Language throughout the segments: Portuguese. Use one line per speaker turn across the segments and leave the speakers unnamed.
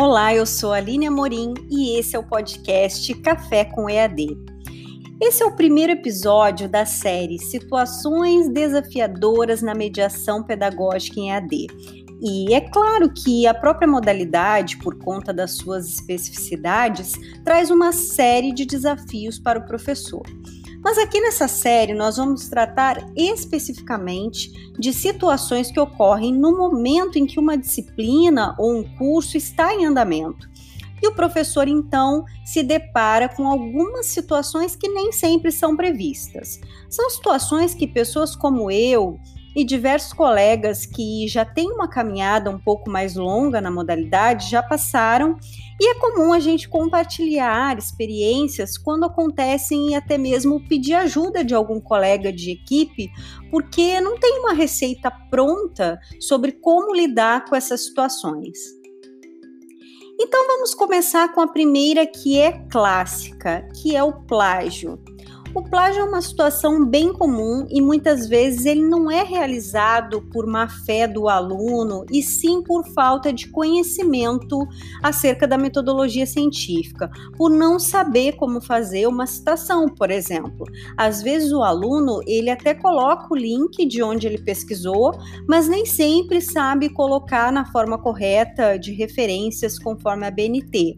Olá, eu sou a Aline Amorim e esse é o podcast Café com EAD. Esse é o primeiro episódio da série Situações Desafiadoras na Mediação Pedagógica em EAD. E é claro que a própria modalidade, por conta das suas especificidades, traz uma série de desafios para o professor. Mas aqui nessa série nós vamos tratar especificamente de situações que ocorrem no momento em que uma disciplina ou um curso está em andamento. E o professor então se depara com algumas situações que nem sempre são previstas. São situações que pessoas como eu, e diversos colegas que já têm uma caminhada um pouco mais longa na modalidade já passaram, e é comum a gente compartilhar experiências quando acontecem e até mesmo pedir ajuda de algum colega de equipe, porque não tem uma receita pronta sobre como lidar com essas situações. Então vamos começar com a primeira que é clássica, que é o plágio. O plágio é uma situação bem comum e muitas vezes ele não é realizado por má fé do aluno, e sim por falta de conhecimento acerca da metodologia científica, por não saber como fazer uma citação, por exemplo. Às vezes o aluno, ele até coloca o link de onde ele pesquisou, mas nem sempre sabe colocar na forma correta de referências conforme a BNT.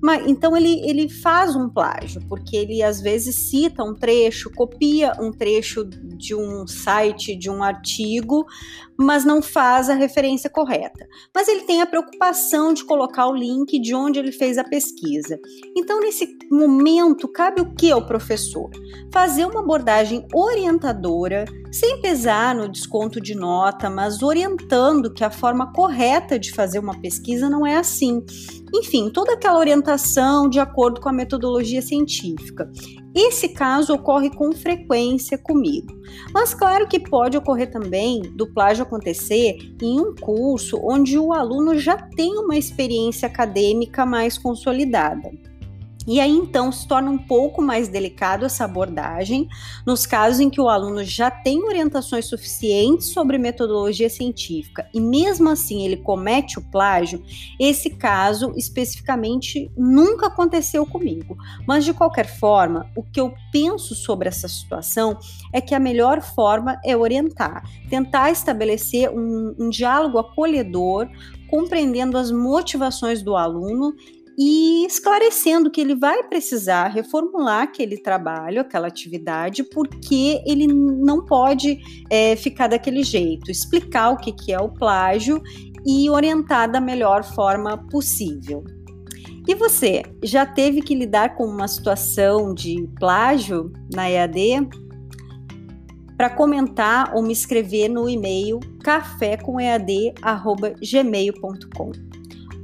Mas, então ele, ele faz um plágio, porque ele às vezes cita um trecho, copia um trecho de um site, de um artigo, mas não faz a referência correta. Mas ele tem a preocupação de colocar o link de onde ele fez a pesquisa. Então, nesse momento, cabe o que ao professor? Fazer uma abordagem orientadora, sem pesar no desconto de nota, mas orientando que a forma correta de fazer uma pesquisa não é assim. Enfim, toda aquela orientação de acordo com a metodologia científica. Esse caso ocorre com frequência comigo. Mas claro que pode ocorrer também do plágio acontecer em um curso onde o aluno já tem uma experiência acadêmica mais consolidada. E aí então se torna um pouco mais delicado essa abordagem nos casos em que o aluno já tem orientações suficientes sobre metodologia científica e mesmo assim ele comete o plágio. Esse caso especificamente nunca aconteceu comigo, mas de qualquer forma, o que eu penso sobre essa situação é que a melhor forma é orientar, tentar estabelecer um, um diálogo acolhedor compreendendo as motivações do aluno e esclarecendo que ele vai precisar reformular aquele trabalho, aquela atividade, porque ele não pode é, ficar daquele jeito, explicar o que, que é o plágio e orientar da melhor forma possível. E você, já teve que lidar com uma situação de plágio na EAD? Para comentar ou me escrever no e-mail cafécomead@gmail.com.